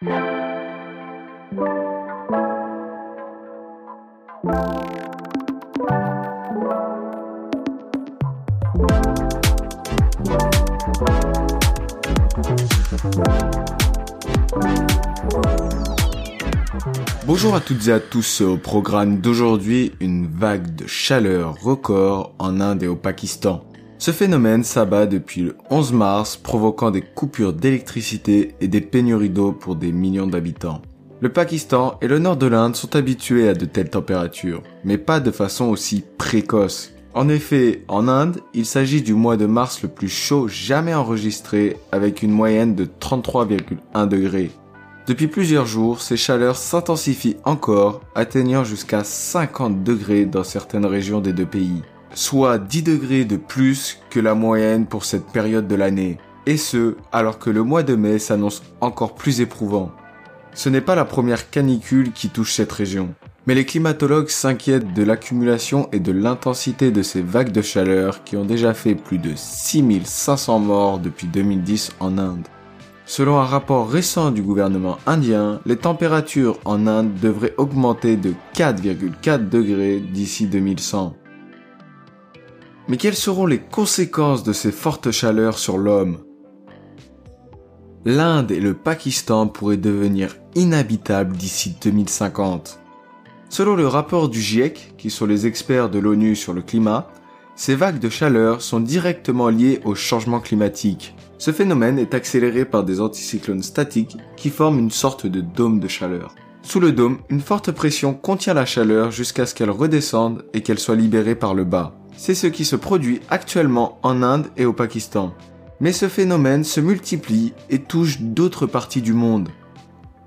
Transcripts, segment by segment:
Bonjour à toutes et à tous, au programme d'aujourd'hui, une vague de chaleur record en Inde et au Pakistan. Ce phénomène s'abat depuis le 11 mars, provoquant des coupures d'électricité et des pénuries d'eau pour des millions d'habitants. Le Pakistan et le nord de l'Inde sont habitués à de telles températures, mais pas de façon aussi précoce. En effet, en Inde, il s'agit du mois de mars le plus chaud jamais enregistré avec une moyenne de 33,1 degrés. Depuis plusieurs jours, ces chaleurs s'intensifient encore, atteignant jusqu'à 50 degrés dans certaines régions des deux pays, soit 10 degrés de plus que la moyenne pour cette période de l'année, et ce, alors que le mois de mai s'annonce encore plus éprouvant. Ce n'est pas la première canicule qui touche cette région. Mais les climatologues s'inquiètent de l'accumulation et de l'intensité de ces vagues de chaleur qui ont déjà fait plus de 6500 morts depuis 2010 en Inde. Selon un rapport récent du gouvernement indien, les températures en Inde devraient augmenter de 4,4 degrés d'ici 2100. Mais quelles seront les conséquences de ces fortes chaleurs sur l'homme? L'Inde et le Pakistan pourraient devenir inhabitables d'ici 2050. Selon le rapport du GIEC, qui sont les experts de l'ONU sur le climat, ces vagues de chaleur sont directement liées au changement climatique. Ce phénomène est accéléré par des anticyclones statiques qui forment une sorte de dôme de chaleur. Sous le dôme, une forte pression contient la chaleur jusqu'à ce qu'elle redescende et qu'elle soit libérée par le bas. C'est ce qui se produit actuellement en Inde et au Pakistan. Mais ce phénomène se multiplie et touche d'autres parties du monde.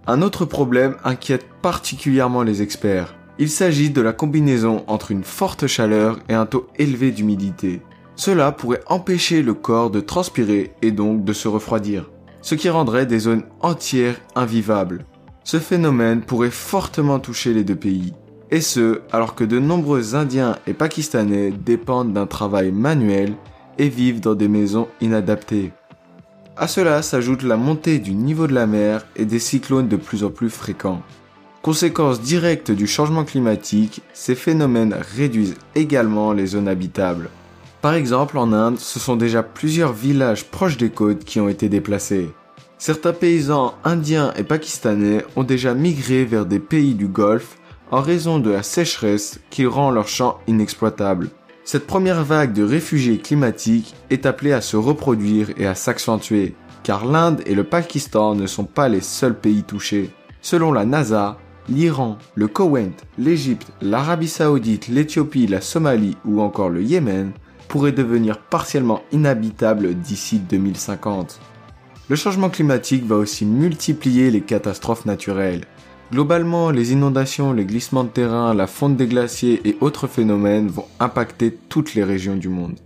Un autre problème inquiète particulièrement les experts. Il s'agit de la combinaison entre une forte chaleur et un taux élevé d'humidité. Cela pourrait empêcher le corps de transpirer et donc de se refroidir, ce qui rendrait des zones entières invivables. Ce phénomène pourrait fortement toucher les deux pays, et ce alors que de nombreux Indiens et Pakistanais dépendent d'un travail manuel et vivent dans des maisons inadaptées. À cela s'ajoute la montée du niveau de la mer et des cyclones de plus en plus fréquents. Conséquence directe du changement climatique, ces phénomènes réduisent également les zones habitables. Par exemple, en Inde, ce sont déjà plusieurs villages proches des côtes qui ont été déplacés. Certains paysans indiens et pakistanais ont déjà migré vers des pays du Golfe en raison de la sécheresse qui rend leurs champs inexploitables. Cette première vague de réfugiés climatiques est appelée à se reproduire et à s'accentuer, car l'Inde et le Pakistan ne sont pas les seuls pays touchés. Selon la NASA, l'Iran, le Koweït, l'Égypte, l'Arabie saoudite, l'Éthiopie, la Somalie ou encore le Yémen pourraient devenir partiellement inhabitables d'ici 2050. Le changement climatique va aussi multiplier les catastrophes naturelles. Globalement, les inondations, les glissements de terrain, la fonte des glaciers et autres phénomènes vont impacter toutes les régions du monde.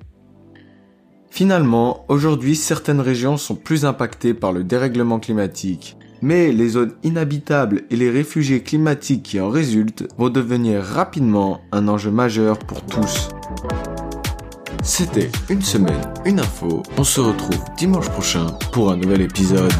Finalement, aujourd'hui, certaines régions sont plus impactées par le dérèglement climatique, mais les zones inhabitables et les réfugiés climatiques qui en résultent vont devenir rapidement un enjeu majeur pour tous. C'était une semaine, une info. On se retrouve dimanche prochain pour un nouvel épisode.